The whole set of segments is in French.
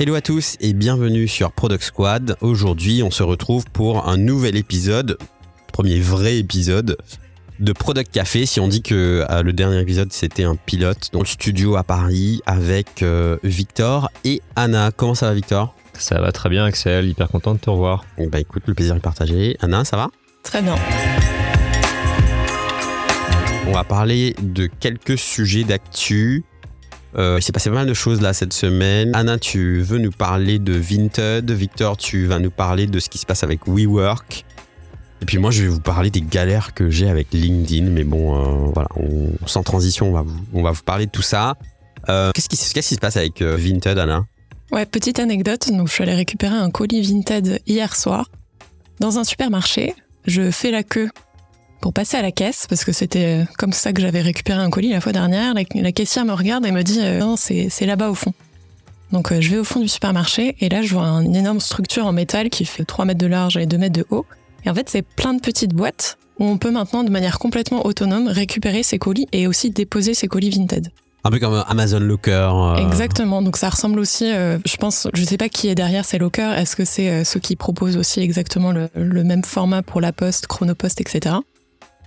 Hello à tous et bienvenue sur Product Squad. Aujourd'hui, on se retrouve pour un nouvel épisode, premier vrai épisode de Product Café. Si on dit que euh, le dernier épisode c'était un pilote dans le studio à Paris avec euh, Victor et Anna. Comment ça va Victor? Ça va très bien Axel, hyper content de te revoir. Bah écoute, le plaisir est partagé. Anna, ça va? Très bien. On va parler de quelques sujets d'actu. Euh, il s'est passé pas mal de choses là cette semaine. Anna, tu veux nous parler de Vinted. Victor, tu vas nous parler de ce qui se passe avec WeWork. Et puis moi, je vais vous parler des galères que j'ai avec LinkedIn. Mais bon, euh, voilà, sans transition, on va vous, on va vous parler de tout ça. Euh, qu'est-ce, qui, qu'est-ce qui se passe avec Vinted, Anna? Ouais, petite anecdote, donc je suis allée récupérer un colis Vinted hier soir dans un supermarché. Je fais la queue pour passer à la caisse parce que c'était euh, comme ça que j'avais récupéré un colis la fois dernière. La, la caissière me regarde et me dit euh, non, c'est c'est là-bas au fond. Donc euh, je vais au fond du supermarché et là je vois une énorme structure en métal qui fait 3 mètres de large et 2 mètres de haut. Et en fait, c'est plein de petites boîtes où on peut maintenant de manière complètement autonome récupérer ses colis et aussi déposer ses colis Vinted. Un peu comme Amazon Locker. euh, Exactement, donc ça ressemble aussi, euh, je pense, je sais pas qui est derrière ces lockers, est-ce que c'est euh, ceux qui proposent aussi exactement le, le même format pour la poste, chronopost, etc.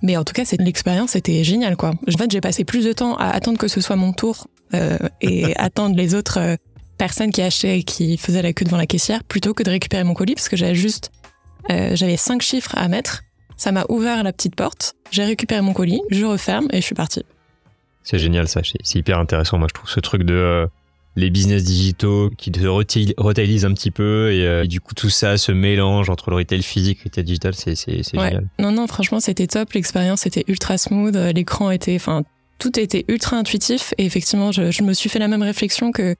Mais en tout cas, l'expérience était géniale, quoi. En fait, j'ai passé plus de temps à attendre que ce soit mon tour euh, et attendre les autres euh, personnes qui achetaient et qui faisaient la queue devant la caissière plutôt que de récupérer mon colis parce que j'avais juste, euh, j'avais cinq chiffres à mettre. Ça m'a ouvert la petite porte, j'ai récupéré mon colis, je referme et je suis partie. C'est génial ça, c'est hyper intéressant. Moi je trouve ce truc de les business digitaux qui retail- retailisent un petit peu et, euh, et du coup tout ça se mélange entre le retail physique et le retail digital, c'est Ouais. génial. Non, non, franchement, c'était top. L'expérience était ultra smooth. euh, L'écran était, enfin, tout était ultra intuitif. Et effectivement, je, je me suis fait la même réflexion que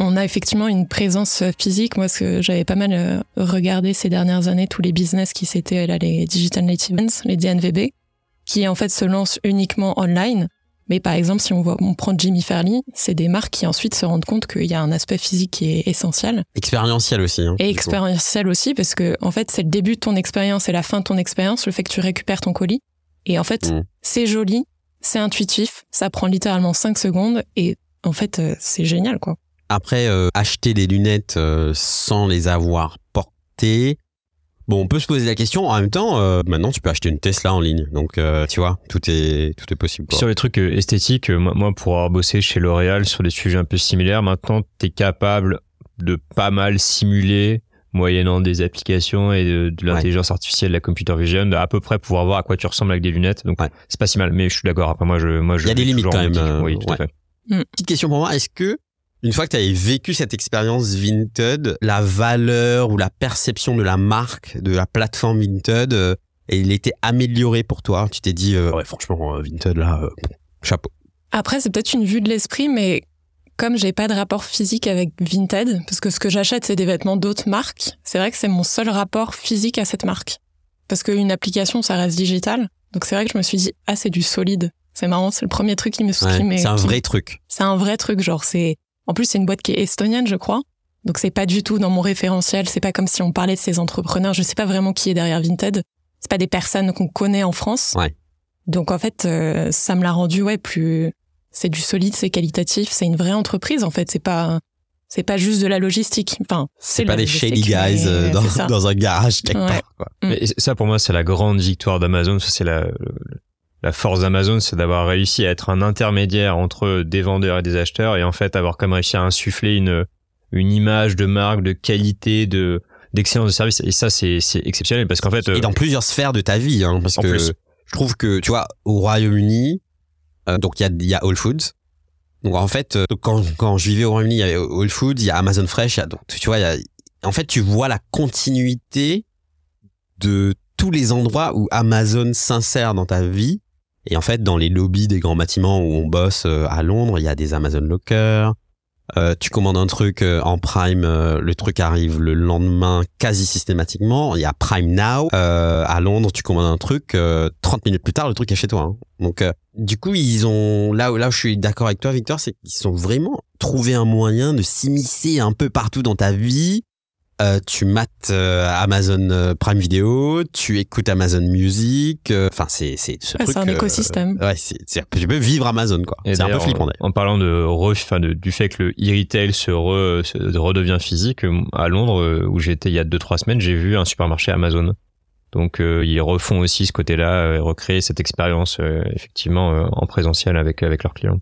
on a effectivement une présence physique. Moi, ce que j'avais pas mal euh, regardé ces dernières années, tous les business qui s'étaient là, les Digital Native Brands, les DNVB, qui en fait se lancent uniquement online. Mais par exemple, si on voit, on prend Jimmy Fairley, c'est des marques qui ensuite se rendent compte qu'il y a un aspect physique qui est essentiel. Expérientiel aussi. hein, Et coup. expérientiel aussi, parce que en fait, c'est le début de ton expérience et la fin de ton expérience, le fait que tu récupères ton colis. Et en fait, Mm. c'est joli, c'est intuitif, ça prend littéralement 5 secondes, et en fait, euh, c'est génial, quoi. Après, euh, acheter des lunettes euh, sans les avoir portées. Bon, on peut se poser la question. En même temps, euh, maintenant, tu peux acheter une Tesla en ligne. Donc, euh, tu vois, tout est, tout est possible. quoi. Sur les trucs euh, esthétiques, euh, moi, moi, pour avoir bossé chez L'Oréal sur des sujets un peu similaires, maintenant tu es capable de pas mal simuler moyennant des applications et de, de l'intelligence artificielle, de la computer vision, de à peu près pouvoir voir à quoi tu ressembles avec des lunettes. Donc Ouais. c'est pas si mal, mais je suis d'accord. Après moi, je, moi, je Il y a des limites quand même, euh, oui, tout à ouais. fait. Petite question pour moi. Est-ce que, une fois que tu avais vécu cette expérience Vinted, la valeur ou la perception de la marque, de la plateforme Vinted, euh, elle était améliorée pour toi Tu t'es dit, euh, ouais, franchement, euh, Vinted, là, euh, chapeau. Après, c'est peut-être une vue de l'esprit, mais comme j'ai pas de rapport physique avec Vinted, parce que ce que j'achète, c'est des vêtements d'autres marques, c'est vrai que c'est mon seul rapport physique à cette marque. Parce qu'une application, ça reste digital. Donc c'est vrai que je me suis dit, ah, c'est du solide. C'est marrant, c'est le premier truc qui me Ouais, c'est un qui- vrai truc. C'est un vrai truc, genre c'est. En plus, c'est une boîte qui est estonienne, je crois. Donc c'est pas du tout dans mon référentiel. C'est pas comme si on parlait de ces entrepreneurs. Je sais pas vraiment qui est derrière Vinted. C'est pas des personnes qu'on connaît en France. Ouais. Donc en fait, euh, ça me l'a rendu ouais plus. C'est du solide, c'est qualitatif, c'est une vraie entreprise en fait. C'est pas. C'est pas juste de la logistique. Enfin, C'est pas des shady guys mais euh, dans, un garage quelque Ouais. part. Quoi. Mm. Mais ça, pour moi, c'est la grande victoire d'Amazon. Ça, c'est la, le- la force d'Amazon, c'est d'avoir réussi à être un intermédiaire entre des vendeurs et des acheteurs et en fait avoir comme réussi à insuffler une, une image de marque, de qualité, de, d'excellence de service. Et ça, c'est, exceptionnel parce qu'en fait, Et euh, dans plusieurs sphères de ta vie, hein, parce En que plus. je trouve que, tu vois, au Royaume-Uni, euh, donc il y a, y a Whole Foods. Donc en fait, euh, quand, quand je vivais au Royaume-Uni, il y avait Whole Foods, il y a Amazon Fresh, y a, donc tu vois, y a, en fait, tu vois la continuité de tous les endroits où Amazon s'insère dans ta vie. Et en fait, dans les lobbies des grands bâtiments où on bosse euh, à Londres, il y a des Amazon Lockers. Euh, tu commandes un truc euh, en Prime, euh, le truc arrive le lendemain quasi systématiquement. Il y a Prime Now. Euh, à Londres, tu commandes un truc, euh, 30 minutes plus tard, le truc est chez toi. hein. Donc, du coup, ils ont là où là où je suis d'accord avec toi, Victor, c'est qu'ils ont vraiment trouvé un moyen de s'immiscer un peu partout dans ta vie euh, tu mates euh, Amazon euh, Prime Video, tu écoutes Amazon Music. euh, Enfin, c'est c'est ce Ouais, truc. c'est un euh, écosystème. ouais, c'est c'est- tu peux vivre Amazon quoi. C'est un peu flippant. d'ailleurs. En parlant de, re- enfin, de- du fait que le e-retail se, re- se redevient physique, à Londres, où j'étais il y a 2-3 semaines, j'ai vu un supermarché Amazon. Donc euh, ils refont aussi ce côté-là, euh, recréer cette expérience euh, effectivement euh, en présentiel avec, avec leurs clients.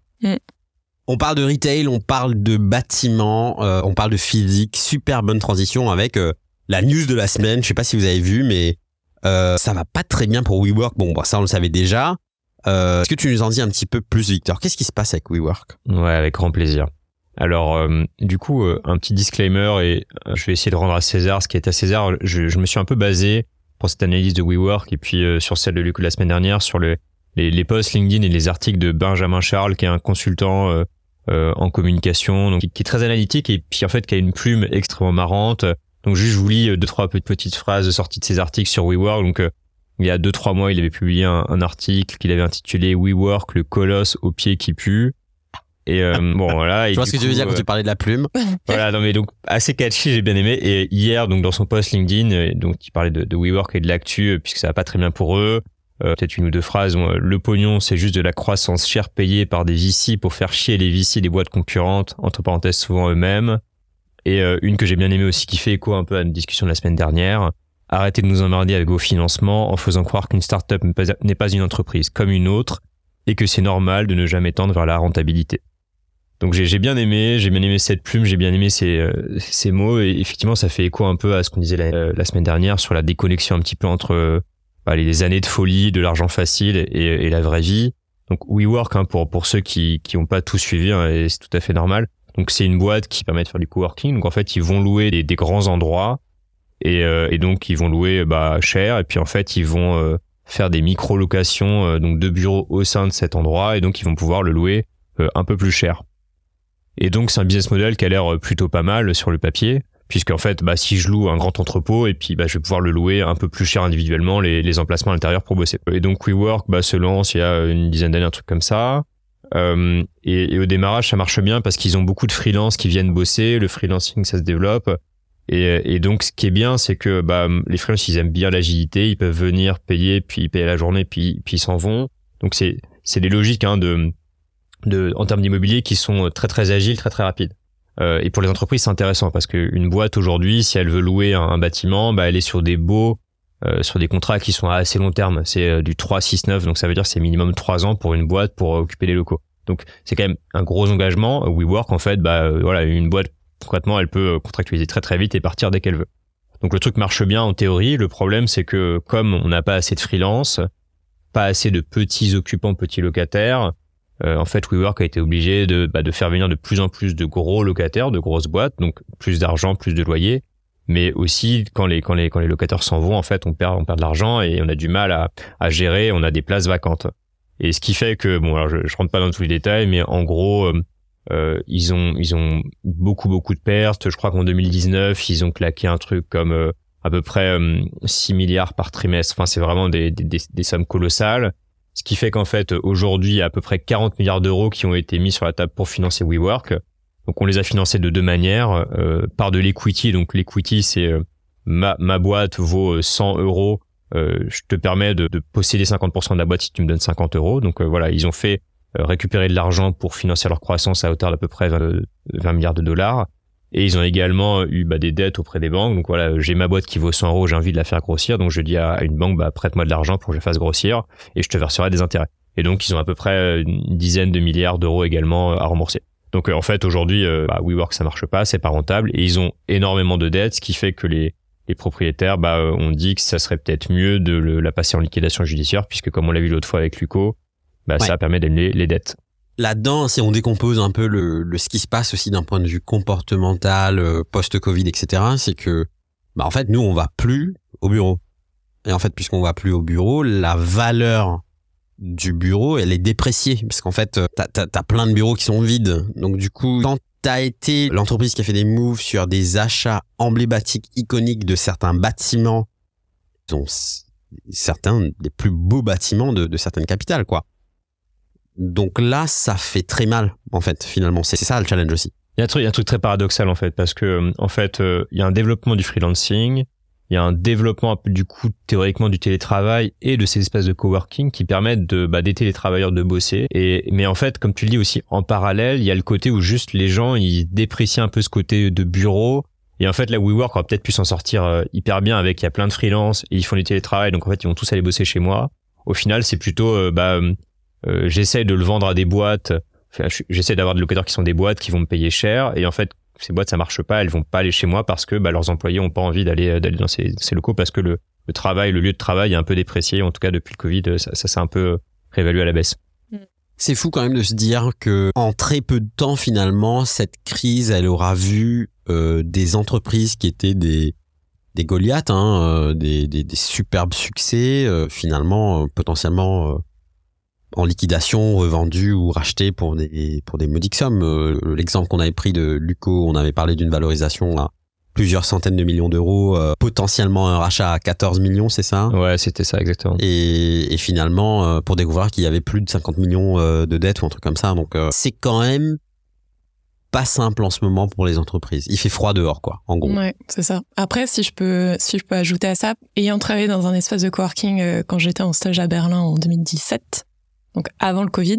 On parle de retail, on parle de bâtiments, euh, on parle de physique. Super bonne transition avec euh, la news de la semaine. Je sais pas si vous avez vu, mais euh, ça va pas très bien pour WeWork. Bon, bah, ça on le savait déjà. Euh, Est-ce que tu nous en dis un petit peu plus, Victor? Qu'est-ce qui se passe avec WeWork? Ouais, avec grand plaisir. Alors, euh, du coup, euh, un petit disclaimer et euh, je vais essayer de rendre à César ce qui est à César. Je, je me suis un peu basé pour cette analyse de WeWork et puis euh, sur celle de Luc la semaine dernière sur le, les, les posts LinkedIn et les articles de Benjamin Charles, qui est un consultant euh, en communication, donc qui, qui est très analytique et puis en fait qui a une plume extrêmement marrante. Donc juste, je vous lis euh, deux trois petites petites phrases sorties de ses articles sur WeWork. Donc euh, il y a deux trois mois, il avait publié un, un article qu'il avait intitulé WeWork, le colosse au pied qui pue. Et euh, bon voilà. et Je vois ce que tu veux dire quand euh, tu parlais de la plume. voilà, non mais donc assez catchy, j'ai bien aimé. Et hier, donc dans son post LinkedIn, donc il parlait de, de WeWork et de l'actu, puisque ça va pas très bien pour eux. Euh, Peut-être une ou deux phrases. Euh, le pognon, c'est juste de la croissance chère payée par des VC pour faire chier les VC des boîtes concurrentes, entre parenthèses souvent eux-mêmes. Et euh, une que j'ai bien aimée aussi, qui fait écho un peu à une discussion de la semaine dernière. Arrêtez de nous emmerder avec vos financements en faisant croire qu'une startup n'est pas- une entreprise comme une autre et que c'est normal de ne jamais tendre vers la rentabilité. Donc j'ai bien aimé, j'ai bien aimé cette plume, j'ai bien aimé ces, euh, ces mots et effectivement ça fait écho un peu à ce qu'on disait la, semaine dernière sur la déconnexion un petit peu entre les années de folie, de l'argent facile et, et la vraie vie. Donc WeWork hein, pour pour ceux qui qui ont pas tout suivi hein, et c'est tout à fait normal. Donc c'est une boîte qui permet de faire du coworking. Donc en fait ils vont louer des, des grands endroits et, euh, et donc ils vont louer bah cher et puis en fait ils vont euh, faire des micro locations euh, donc de bureaux au sein de cet endroit et donc ils vont pouvoir le louer euh, un peu plus cher. Et donc c'est un business model qui a l'air plutôt pas mal sur le papier, puisque en fait, bah, si je loue un grand entrepôt et puis bah, je vais pouvoir le louer un peu plus cher individuellement les, les emplacements à l'intérieur pour bosser. Et donc WeWork bah, se lance il y a une dizaine d'années, un truc comme ça. Euh, et, et au démarrage, ça marche bien parce qu'ils ont beaucoup de freelance qui viennent bosser. Le freelancing, ça se développe. Et, et donc, ce qui est bien, c'est que bah, les freelances, ils aiment bien l'agilité. Ils peuvent venir payer, puis payer la journée, puis, puis ils s'en vont. Donc, c'est c'est des logiques hein, de, de, en termes d'immobilier qui sont très très agiles, très très rapides. Euh, et pour les entreprises, c'est intéressant parce qu'une boîte aujourd'hui, si elle veut louer un, bâtiment, bah, elle est sur des beaux, euh, sur des contrats qui sont à assez long terme. C'est euh, du 3, 6, 9, donc ça veut dire c'est minimum 3 ans pour une boîte pour euh, occuper les locaux. Donc c'est quand même un gros engagement. WeWork, en fait, bah euh, voilà, une boîte concrètement, elle peut euh, contractualiser très très vite et partir dès qu'elle veut. Donc le truc marche bien en théorie. Le problème, c'est que comme on n'a pas assez de freelance, pas assez de petits occupants, petits locataires, euh, en fait, WeWork a été obligé de, bah, de faire venir de plus en plus de gros locataires, de grosses boîtes, donc plus d'argent, plus de loyers. Mais aussi, quand les, quand les, quand les locataires s'en vont, en fait, on perd, on perd de l'argent et on a du mal à, à gérer, on a des places vacantes. Et ce qui fait que, bon, alors je, je rentre pas dans tous les détails, mais en gros, euh, euh, ils ont, ils ont beaucoup, beaucoup de pertes. Je crois qu'en 2019, ils ont claqué un truc comme euh, à peu près euh, 6 milliards par trimestre. Enfin, c'est vraiment des, des, des sommes colossales. Ce qui fait qu'en fait, aujourd'hui, il y a à peu près 40 milliards d'euros qui ont été mis sur la table pour financer WeWork. Donc, on les a financés de deux manières. Euh, par de l'equity. Donc, l'equity, c'est euh, ma, ma boîte vaut 100 euros. Euh, je te permets de, de posséder 50% de la boîte si tu me donnes 50 euros. Donc, euh, voilà, ils ont fait euh, récupérer de l'argent pour financer leur croissance à hauteur d'à peu près 20, 20 milliards de dollars. Et ils ont également eu bah, des dettes auprès des banques. Donc voilà, j'ai ma boîte qui vaut 100 euros, j'ai envie de la faire grossir. Donc je dis à une banque, bah, prête-moi de l'argent pour que je la fasse grossir et je te verserai des intérêts. Et donc ils ont à peu près une dizaine de milliards d'euros également à rembourser. Donc euh, en fait aujourd'hui, euh, bah, WeWork ça marche pas, c'est pas rentable et ils ont énormément de dettes, ce qui fait que les les propriétaires bah, euh, ont dit que ça serait peut-être mieux de le, la passer en liquidation judiciaire puisque comme on l'a vu l'autre fois avec Luco, bah, Ouais. ça permet d'annuler les dettes. Là-dedans, si on décompose un peu le, le ce qui se passe aussi d'un point de vue comportemental, euh, post-Covid, etc., c'est que, bah, en fait, nous, on va plus au bureau. Et en fait, puisqu'on va plus au bureau, la valeur du bureau, elle est dépréciée. Parce qu'en fait, euh, t'as, t'as, t'as plein de bureaux qui sont vides. Donc, du coup, quand t'as été l'entreprise qui a fait des moves sur des achats emblématiques, iconiques de certains bâtiments, dont certains des plus beaux bâtiments de, de certaines capitales, quoi. Donc là, ça fait très mal, en fait, finalement. C'est ça le challenge aussi. Il y a un truc, il y a un truc très paradoxal en fait, parce que euh, en fait, euh, il y a un développement du freelancing, il y a un développement du coup théoriquement du télétravail et de ces espaces de coworking qui permettent de bah, d'aider les travailleurs de bosser. Et mais en fait, comme tu le dis aussi, en parallèle, il y a le côté où juste les gens ils déprécient un peu ce côté de bureau. Et en fait, là, WeWork aurait peut-être pu s'en sortir euh, hyper bien avec il y a plein de freelance et ils font du télétravail, donc en fait ils vont tous aller bosser chez moi. Au final, c'est plutôt bah euh, j'essaie de le vendre à des boîtes. J'essaie d'avoir des locataires qui sont des boîtes qui vont me payer cher. Et en fait ces boîtes ça marche pas. Elles vont pas aller chez moi parce que bah, leurs employés ont pas envie d'aller euh, d'aller dans ces, locaux parce que le, travail le lieu de travail est un peu déprécié. En tout cas depuis le covid euh, ça, s'est un peu réévalué à la baisse. C'est fou quand même de se dire que en très peu de temps finalement cette crise elle aura vu des entreprises qui étaient des des Goliaths, hein, des, des, superbes succès finalement potentiellement en liquidation, revendus ou rachetés pour des pour des modiques sommes. Euh, L'exemple qu'on avait pris de Luco, on avait parlé d'une valorisation à plusieurs centaines de millions d'euros, euh, potentiellement un rachat à 14 millions, c'est ça? Ouais c'était ça exactement. Et, et finalement euh, pour découvrir qu'il y avait plus de 50 millions euh, de dettes ou un truc comme ça. Donc euh, c'est quand même pas simple en ce moment pour les entreprises. Il fait froid dehors quoi en gros. Ouais, c'est ça. Après, si je peux, si je peux ajouter à ça, ayant travaillé dans un espace de coworking euh, quand j'étais en stage à Berlin en 2017, donc avant le Covid,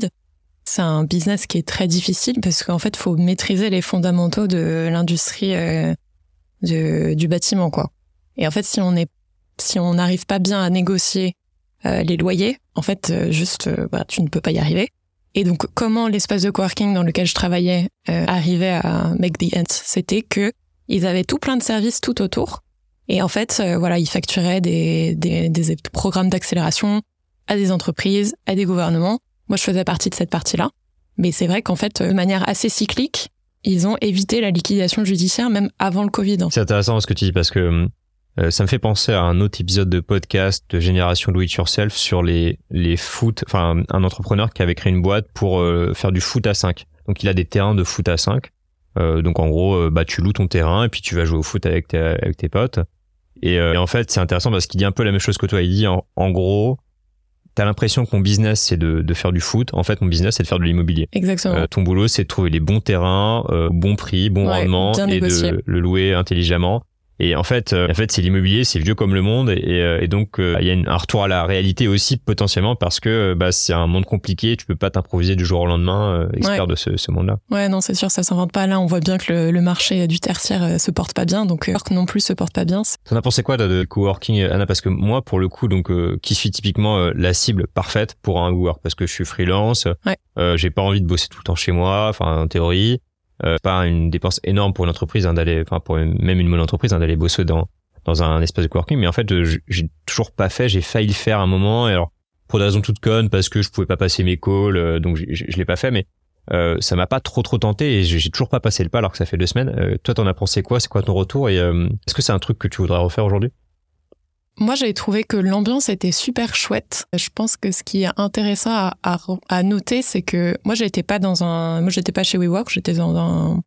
c'est un business qui est très difficile parce qu'en fait, faut maîtriser les fondamentaux de l'industrie euh, du bâtiment, quoi. Et en fait, si on est, si on n'arrive pas bien à négocier euh, les loyers, en fait, euh, juste, bah, tu ne peux pas y arriver. Et donc, comment l'espace de coworking dans lequel je travaillais arrivait à make the ends, c'était que ils avaient tout plein de services tout autour. Et en fait, voilà, ils facturaient des, des programmes d'accélération à des entreprises, à des gouvernements. Moi, je faisais partie de cette partie-là. Mais c'est vrai qu'en fait, de manière assez cyclique, ils ont évité la liquidation judiciaire même avant le Covid. c'est intéressant ce que tu dis parce que euh, ça me fait penser à un autre épisode de podcast de Génération Do It Yourself sur les les foot enfin un entrepreneur qui avait créé une boîte pour euh, faire du foot à 5 donc il a des terrains de foot à 5 Euh, donc en gros euh, bah tu loues ton terrain et puis tu vas jouer au foot avec tes, avec tes potes et, euh, en fait c'est intéressant parce qu'il dit un peu la même chose que toi il dit en gros t'as l'impression que mon business c'est de, de faire du foot en fait mon business c'est de faire de l'immobilier Exactement. euh, ton boulot, c'est de trouver les bons terrains, euh, bon prix, bon Ouais, rendement et négocié. de le louer intelligemment. Et en fait, euh, en fait, c'est l'immobilier, c'est vieux comme le monde, et, euh, et donc euh, il y a une- un retour à la réalité aussi potentiellement parce que euh, bah, c'est un monde compliqué, tu peux pas t'improviser du jour au lendemain euh, expert Ouais. de ce, ce monde-là. Ouais, non, c'est sûr, ça s'invente pas. Là, on voit bien que le, le marché du tertiaire euh, se porte pas bien, donc euh, York non plus se porte pas bien. T'en as pensé quoi de coworking, Anna? Parce que moi, pour le coup, donc euh, qui suis typiquement euh, la cible parfaite pour un work parce que je suis freelance, Ouais. euh, j'ai pas envie de bosser tout le temps chez moi, enfin en théorie, euh, pas une dépense énorme pour une entreprise hein, d'aller, enfin pour une- même une monoentreprise hein, d'aller bosser dans dans un espace de coworking, mais en fait, j'ai toujours pas fait, j'ai failli le faire un moment, alors pour des raisons toutes connes, parce que je pouvais pas passer mes calls, euh, donc je l'ai pas fait, mais euh, ça m'a pas trop trop tenté et j'ai toujours pas passé le pas alors que ça fait deux semaines. Euh, toi, t'en as pensé quoi? C'est quoi ton retour? Et est-ce que c'est un truc que tu voudrais refaire aujourd'hui? Moi, j'ai trouvé que l'ambiance était super chouette. Je pense que ce qui est intéressant à, à, à noter, c'est que moi, j'étais pas dans un, moi, j'étais pas chez WeWork, j'étais dans un,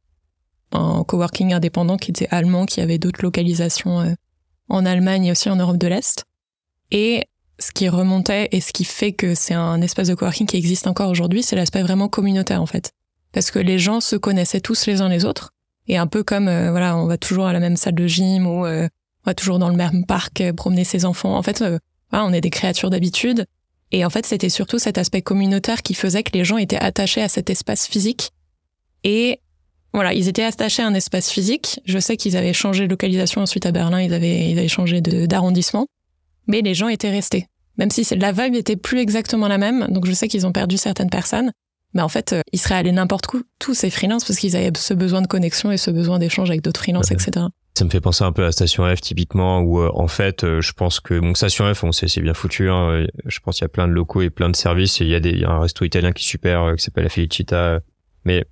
un coworking indépendant qui était allemand, qui avait d'autres localisations euh, en Allemagne et aussi en Europe de l'Est. Et ce qui remontait et ce qui fait que c'est un espace de coworking qui existe encore aujourd'hui, c'est l'aspect vraiment communautaire en fait. Parce que les gens se connaissaient tous les uns les autres. Et un peu comme, euh, voilà, on va toujours à la même salle de gym ou euh, on va toujours dans le même parc euh, promener ses enfants. En fait, euh, on est des créatures d'habitude. Et en fait, c'était surtout cet aspect communautaire qui faisait que les gens étaient attachés à cet espace physique. Et voilà, ils étaient attachés à un espace physique. Je sais qu'ils avaient changé de localisation ensuite à Berlin, ils avaient, ils avaient changé de- d'arrondissement. Mais les gens étaient restés. Même si la vibe était plus exactement la même. Donc je sais qu'ils ont perdu certaines personnes. Mais en fait, euh, ils seraient allés n'importe où, tous ces freelances, parce qu'ils avaient ce besoin de connexion et ce besoin d'échange avec d'autres freelances, Ouais. etc. Ça me fait penser un peu à Station F typiquement où euh, en fait euh, je pense que bon Station F on sait c'est bien foutu hein, euh, je pense qu'il y a plein de locaux et plein de services et il y a des il y a un resto italien qui est super euh, qui s'appelle la Felicita euh, mais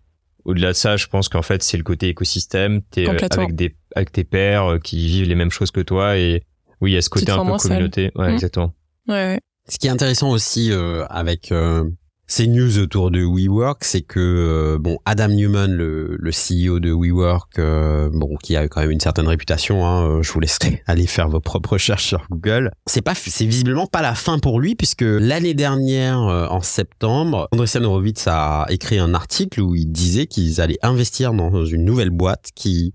au-delà de ça je pense qu'en fait c'est le côté écosystème t'es euh, avec des avec tes pairs euh, qui vivent les mêmes choses que toi et oui il y a ce côté un peu seul. communauté ouais Mm. exactement Ouais, ouais. ce qui est intéressant aussi euh, avec euh, ces news autour de WeWork, c'est que euh, bon Adam Newman, le, le CEO de WeWork, euh, bon qui a quand même une certaine réputation, hein, euh, je vous laisserai aller faire vos propres recherches sur Google. C'est pas, c'est visiblement pas la fin pour lui puisque l'année dernière, en septembre, Andreessen Horowitz a écrit un article où il disait qu'ils allaient investir dans une nouvelle boîte qui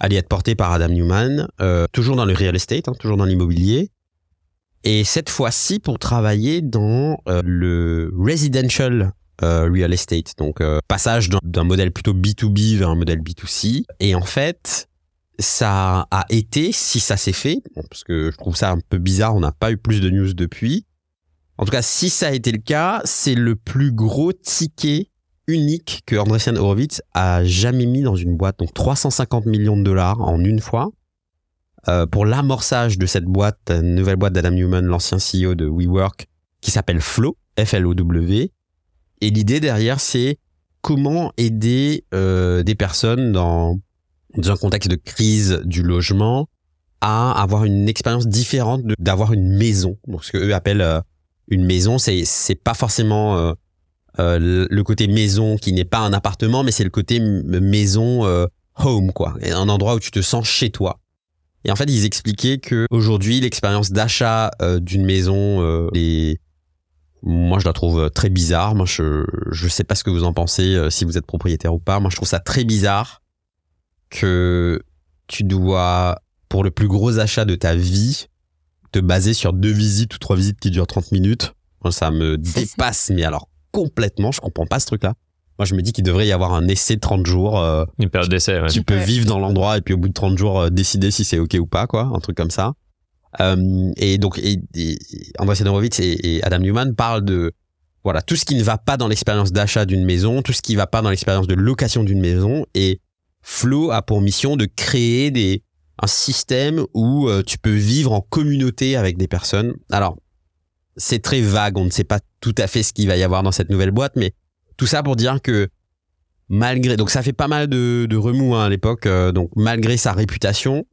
allait être portée par Adam Newman, toujours dans le real estate, hein, toujours dans l'immobilier et cette fois-ci pour travailler dans euh, le residential euh, real estate, donc euh, passage d'un modèle plutôt B2B vers un modèle B2C. Et en fait, ça a été, si ça s'est fait, parce que je trouve ça un peu bizarre, on n'a pas eu plus de news depuis. En tout cas, si ça a été le cas, c'est le plus gros ticket unique que Andreessen Horowitz a jamais mis dans une boîte. Donc 350 millions de dollars en une fois. Euh, pour l'amorçage de cette boîte, une nouvelle boîte d'Adam Newman, l'ancien CEO de WeWork, qui s'appelle Flow, F-L-O-W. Et l'idée derrière, c'est comment aider euh, des personnes dans, dans un contexte de crise du logement à avoir une expérience différente d'avoir une maison. Donc ce que eux appellent euh, une maison, c'est c'est pas forcément euh, euh, le côté maison qui n'est pas un appartement, mais c'est le côté maison home quoi, un endroit où tu te sens chez toi. Et en fait, ils expliquaient que aujourd'hui, l'expérience d'achat euh, d'une maison, euh, est... moi, je la trouve très bizarre. Moi, je je sais pas ce que vous en pensez, euh, si vous êtes propriétaire ou pas. Moi, je trouve ça très bizarre que tu dois, pour le plus gros achat de ta vie, te baser sur deux visites ou trois visites qui durent 30 minutes. Moi, ça me dépasse, mais alors complètement. Je comprends pas ce truc-là. Moi, je me dis qu'il devrait y avoir un essai de 30 jours. Euh, une période d'essai, ouais. Tu peux vivre dans l'endroit et puis au bout de 30 jours, euh, décider si c'est OK ou pas, quoi. Un truc comme ça. Euh, et donc, et, et André et, Adam Newman parlent de voilà tout ce qui ne va pas dans l'expérience d'achat d'une maison, tout ce qui ne va pas dans l'expérience de location d'une maison. Et Flow a pour mission de créer des un système où euh, tu peux vivre en communauté avec des personnes. Alors, c'est très vague, on ne sait pas tout à fait ce qu'il va y avoir dans cette nouvelle boîte, mais tout ça pour dire que malgré donc ça fait pas mal de, de remous hein, à l'époque euh, donc malgré sa réputation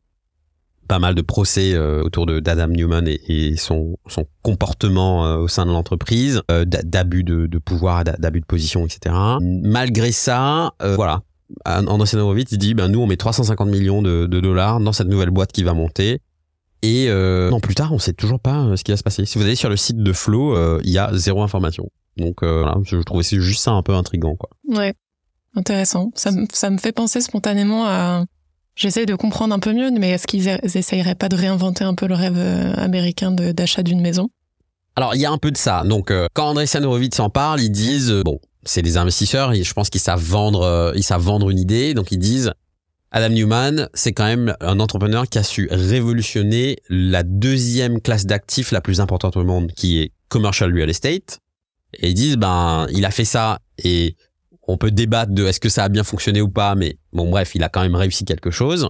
pas mal de procès euh, autour de d'Adam Newman et, son, son comportement euh, au sein de l'entreprise d'abus de, de, pouvoir d'abus de position etc malgré ça voilà. André Horowitz dit ben nous on met 350 millions de, dollars dans cette nouvelle boîte qui va monter. Et non plus tard on sait toujours pas ce qui va se passer. Si vous allez sur le site de Flow il y a zéro information donc euh, voilà, je trouvais juste ça un peu intrigant quoi. Ouais, intéressant. Ça, ça me fait penser spontanément à. J'essaie de comprendre un peu mieux, mais est-ce qu'ils essayeraient pas de réinventer un peu le rêve euh, américain d'achat d'une maison? Alors il y a un peu de ça. Donc euh, quand André Horowitz en parle, ils disent bon, c'est des investisseurs, et je pense qu'ils savent vendre, ils savent vendre une idée, donc ils disent Adam Newman, c'est quand même un entrepreneur qui a su révolutionner la deuxième classe d'actifs la plus importante au monde, qui est commercial real estate. Et ils disent, ben, il a fait ça et on peut débattre de est-ce que ça a bien fonctionné ou pas, mais bon, bref, il a quand même réussi quelque chose.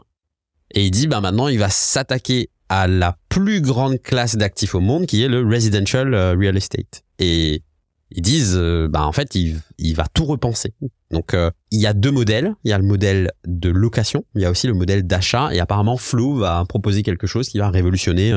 Et il dit, ben, maintenant, il va s'attaquer à la plus grande classe d'actifs au monde, qui est le residential euh, real estate. Et ils disent, euh, ben, en fait, il, il va tout repenser. Donc, euh, il y a deux modèles. Il y a le modèle de location, il y a aussi le modèle d'achat. Et apparemment, Flow va proposer quelque chose qui va révolutionner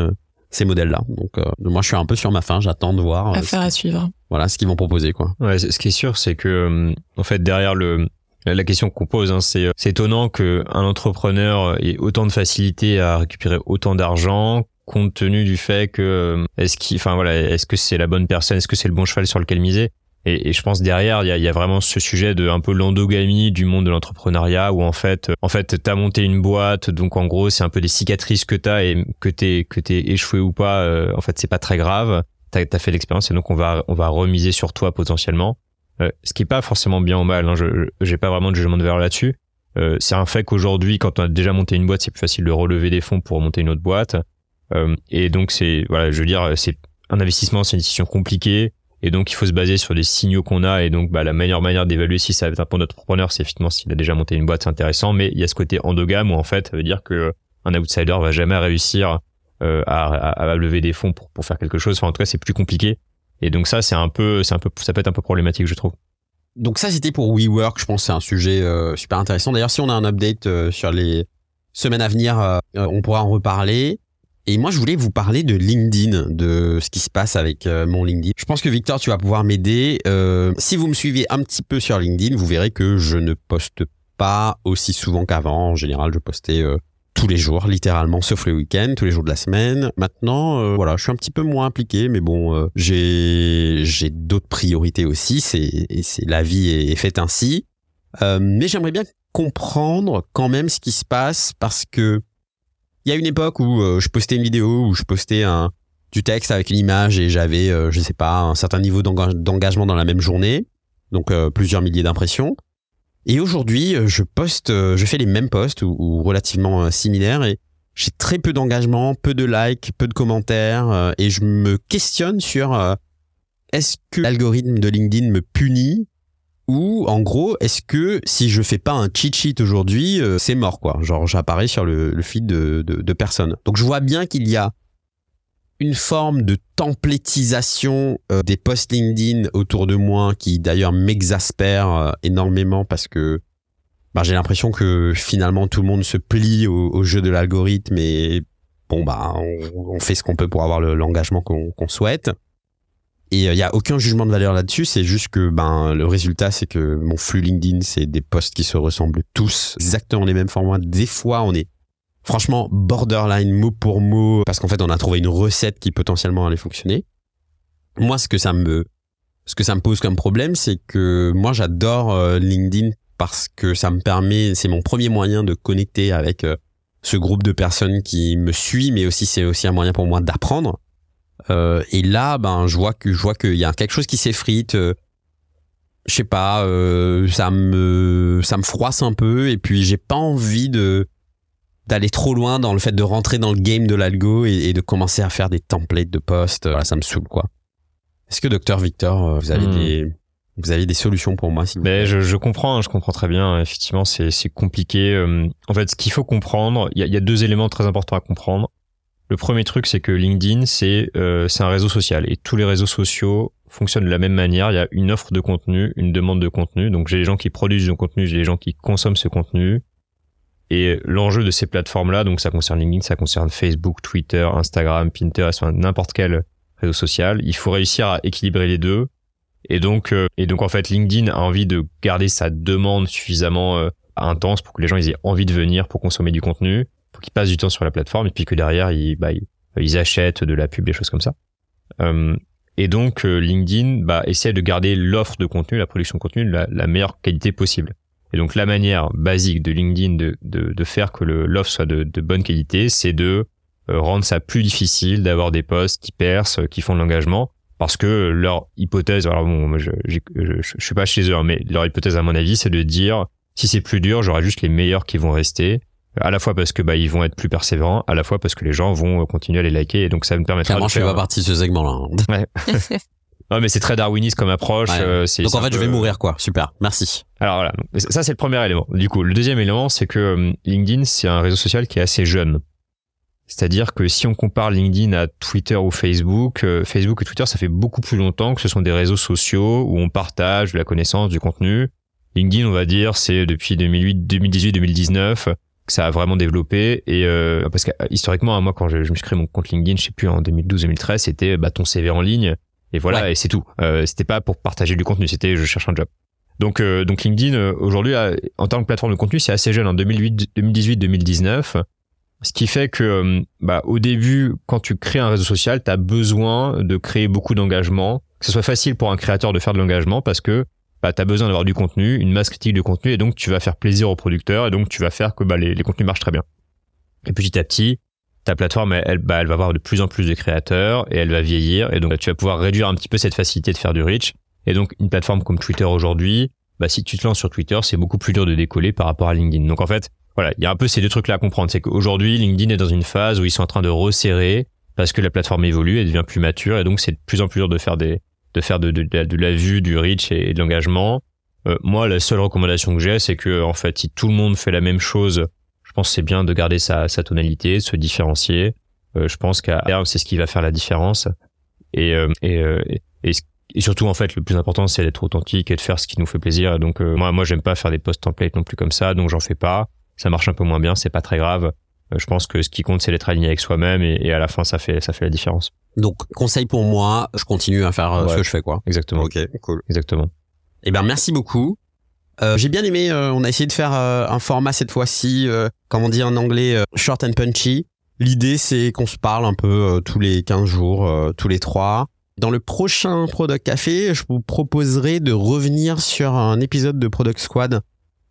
ces modèles-là. Donc, euh, moi, je suis un peu sur ma fin. J'attends de voir. Affaire à suivre. Voilà, ce qu'ils vont proposer, quoi. Ouais, ce qui est sûr, c'est que, euh, en fait, derrière le, la question qu'on pose, hein, c'est, c'est étonnant qu'un entrepreneur ait autant de facilité à récupérer autant d'argent compte tenu du fait que est-ce qu'il, enfin voilà, est-ce que c'est la bonne personne, est-ce que c'est le bon cheval sur lequel miser? Et, et, je pense derrière, il y a, y a, vraiment ce sujet de un peu l'endogamie du monde de l'entrepreneuriat où en fait, en fait, t'as monté une boîte, donc en gros, c'est un peu des cicatrices que t'as et que t'es que t'es échoué ou pas, euh, en fait, c'est pas très grave. T'as as fait l'expérience et donc on va on va remiser sur toi potentiellement. Euh, ce qui est pas forcément bien ou mal. Hein, je j'ai pas vraiment de jugement de valeur là-dessus. Euh, c'est un fait qu'aujourd'hui, quand on a déjà monté une boîte, c'est plus facile de relever des fonds pour monter une autre boîte. Euh, et donc c'est voilà, je veux dire, c'est un investissement, c'est une décision compliquée. Et donc, il faut se baser sur des signaux qu'on a. Et donc, bah, la meilleure manière d'évaluer si ça va être un bon entrepreneur, c'est effectivement s'il a déjà monté une boîte, c'est intéressant. Mais il y a ce côté endogame où, en fait, ça veut dire que un outsider va jamais réussir euh, à, lever des fonds pour, pour faire quelque chose. En tout cas, c'est plus compliqué. Et donc, ça, c'est un peu, c'est un peu, ça peut être un peu problématique, je trouve. Donc ça, c'était pour WeWork. Je pense c'est un sujet euh, super intéressant. D'ailleurs, si on a un update euh, sur les semaines à venir, on pourra en reparler. Et moi, je voulais vous parler de LinkedIn, de ce qui se passe avec mon LinkedIn. Je pense que Victor, tu vas pouvoir m'aider. Si vous me suivez un petit peu sur LinkedIn, vous verrez que je ne poste pas aussi souvent qu'avant. En général, je postais tous les jours, littéralement, sauf le week-end, tous les jours de la semaine. Maintenant, euh, voilà, je suis un petit peu moins impliqué, mais bon, euh, j'ai j'ai d'autres priorités aussi. C'est c'est la vie est, faite ainsi. Euh, mais j'aimerais bien comprendre quand même ce qui se passe parce que il y a une époque où euh, je postais une vidéo, où je postais un, du texte avec une image et j'avais, euh, je sais pas, un certain niveau d'enga- d'engagement dans la même journée, donc euh, plusieurs milliers d'impressions. Et aujourd'hui, euh, je poste, euh, je fais les mêmes posts ou, relativement euh, similaires et j'ai très peu d'engagement, peu de likes, peu de commentaires et je me questionne sur est-ce que l'algorithme de LinkedIn me punit ou en gros, est-ce que si je fais pas un cheat sheet aujourd'hui, c'est mort quoi Genre j'apparais sur le, le feed de, de, de personnes. Donc je vois bien qu'il y a une forme de templétisation euh, des posts LinkedIn autour de moi qui d'ailleurs m'exaspère euh, énormément parce que bah, j'ai l'impression que finalement tout le monde se plie au, jeu de l'algorithme et bon bah on, fait ce qu'on peut pour avoir le- l'engagement qu'on souhaite. Et il n'y a aucun jugement de valeur là-dessus, c'est juste que ben le résultat c'est que mon flux LinkedIn c'est des posts qui se ressemblent tous, exactement les mêmes formats. Des fois on est franchement borderline mot pour mot parce qu'en fait on a trouvé une recette qui potentiellement allait fonctionner. Moi ce que ça me ce que ça me pose comme problème c'est que moi j'adore euh, LinkedIn parce que ça me permet c'est mon premier moyen de connecter avec euh, ce groupe de personnes qui me suit mais aussi c'est aussi un moyen pour moi d'apprendre. Euh, et là ben je vois que je vois qu'il y a quelque chose qui s'effrite euh, je sais pas euh, ça me ça me froisse un peu et puis j'ai pas envie de d'aller trop loin dans le fait de rentrer dans le game de l'algo et, et de commencer à faire des templates de posts. Voilà, ça me saoule, quoi. Est-ce que docteur Victor, euh, vous avez Hmm. des vous avez des solutions pour moi vous Mais plaît je, je comprends, hein, je comprends très bien. Effectivement, c'est c'est compliqué. Euh, En fait, ce qu'il faut comprendre, il y a, il y a deux éléments très importants à comprendre. Le premier truc, c'est que LinkedIn, c'est euh, c'est un réseau social et tous les réseaux sociaux fonctionnent de la même manière. Il y a une offre de contenu, une demande de contenu. Donc, j'ai les gens qui produisent du contenu, j'ai les gens qui consomment ce contenu. Et l'enjeu de ces plateformes-là, donc ça concerne LinkedIn, ça concerne Facebook, Twitter, Instagram, Pinterest, enfin, n'importe quel réseau social. Il faut réussir à équilibrer les deux. Et donc, euh, et donc en fait, LinkedIn a envie de garder sa demande suffisamment euh, intense pour que les gens ils aient envie de venir pour consommer du contenu, pour qu'ils passent du temps sur la plateforme et puis que derrière ils, bah, ils, achètent de la pub, des choses comme ça. Euh, et donc euh, LinkedIn bah, essaie de garder l'offre de contenu, la production de contenu la, la meilleure qualité possible. Et donc la manière basique de LinkedIn de, de, de faire que le- l'offre soit de, de bonne qualité, c'est de euh, rendre ça plus difficile d'avoir des posts qui percent, euh, qui font de l'engagement, parce que leur hypothèse, alors bon, moi je, je, je, je suis pas chez eux, hein, mais leur hypothèse à mon avis, c'est de dire si c'est plus dur, j'aurai juste les meilleurs qui vont rester, à la fois parce que bah ils vont être plus persévérants, à la fois parce que les gens vont euh, continuer à les liker, et donc ça me permettra Clairement, de je fais faire. pas partie de ce segment-là. hein. Non, mais c'est très darwiniste comme approche. Ouais. euh, Donc en fait, je vais mourir, quoi. Super, merci. alors voilà, ça c'est le premier élément. Du coup, le deuxième élément, c'est que euh, LinkedIn, c'est un réseau social qui est assez jeune. C'est-à-dire que si on compare LinkedIn à Twitter ou Facebook, euh, Facebook et Twitter, ça fait beaucoup plus longtemps que ce sont des réseaux sociaux où on partage de la connaissance, du contenu. LinkedIn, on va dire, c'est depuis 2008, 2018, 2019 que ça a vraiment développé. Et euh, parce que historiquement, hein, moi, quand je, je me suis créé mon compte LinkedIn, je sais plus en 2012-2013, c'était bah, ton CV en ligne et voilà, Ouais. et c'est tout. Euh, c'était pas pour partager du contenu, c'était je cherche un job. Donc, euh, donc LinkedIn euh, aujourd'hui, en tant que plateforme de contenu, c'est assez jeune, en 2008, 2018, 2019. Ce qui fait que, euh, bah, au début, quand tu crées un réseau social, tu as besoin de créer beaucoup d'engagement, que ce soit facile pour un créateur de faire de l'engagement parce que bah, tu as besoin d'avoir du contenu, une masse critique de contenu, et donc tu vas faire plaisir aux producteurs, et donc tu vas faire que bah, les, les contenus marchent très bien. Et petit à petit, ta plateforme, elle, bah, elle va avoir de plus en plus de créateurs, et elle va vieillir, et donc bah, tu vas pouvoir réduire un petit peu cette facilité de faire du reach. Et donc une plateforme comme Twitter aujourd'hui, bah, si tu te lances sur Twitter, c'est beaucoup plus dur de décoller par rapport à LinkedIn. Donc en fait, voilà, il y a un peu ces deux trucs-là à comprendre. C'est qu'aujourd'hui, LinkedIn est dans une phase où ils sont en train de resserrer parce que la plateforme évolue, elle devient plus mature, et donc c'est de plus en plus dur de faire des, de faire de, de, de la- vue, du reach et, et de l'engagement. Euh, moi, la seule recommandation que j'ai, c'est que en fait, si tout le monde fait la même chose, pense que c'est bien de garder sa, sa tonalité, de se différencier. Euh, je pense qu'à terme, c'est ce qui va faire la différence. Et, euh, et, euh, et, surtout, en fait, le plus important, c'est d'être authentique et de faire ce qui nous fait plaisir. Donc, euh, moi, moi, j'aime pas faire des posts templates non plus comme ça, donc j'en fais pas. Ça marche un peu moins bien, c'est pas très grave. Je pense que ce qui compte, c'est d'être aligné avec soi-même et, à la fin, ça fait, ça fait la différence. Donc, conseil pour moi, je continue à faire ce que je fais, quoi. Exactement. Ok, cool. Exactement. Eh ben, merci beaucoup. Euh, j'ai bien aimé, euh, on a essayé de faire euh, un format cette fois-ci, comme on dit en anglais, short and punchy. L'idée, c'est qu'on se parle un peu tous les 15 jours, tous les trois. Dans le prochain Product Café, je vous proposerai de revenir sur un épisode de Product Squad.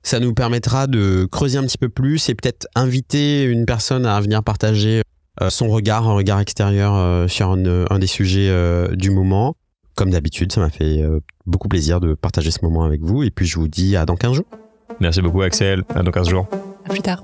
Ça nous permettra de creuser un petit peu plus et peut-être inviter une personne à venir partager son regard, un regard extérieur sur un, des sujets du moment. Comme d'habitude, ça m'a fait euh, beaucoup plaisir de partager ce moment avec vous. Et puis, je vous dis à dans 15 jours. Merci beaucoup, Axel. À dans 15 jours. À plus tard.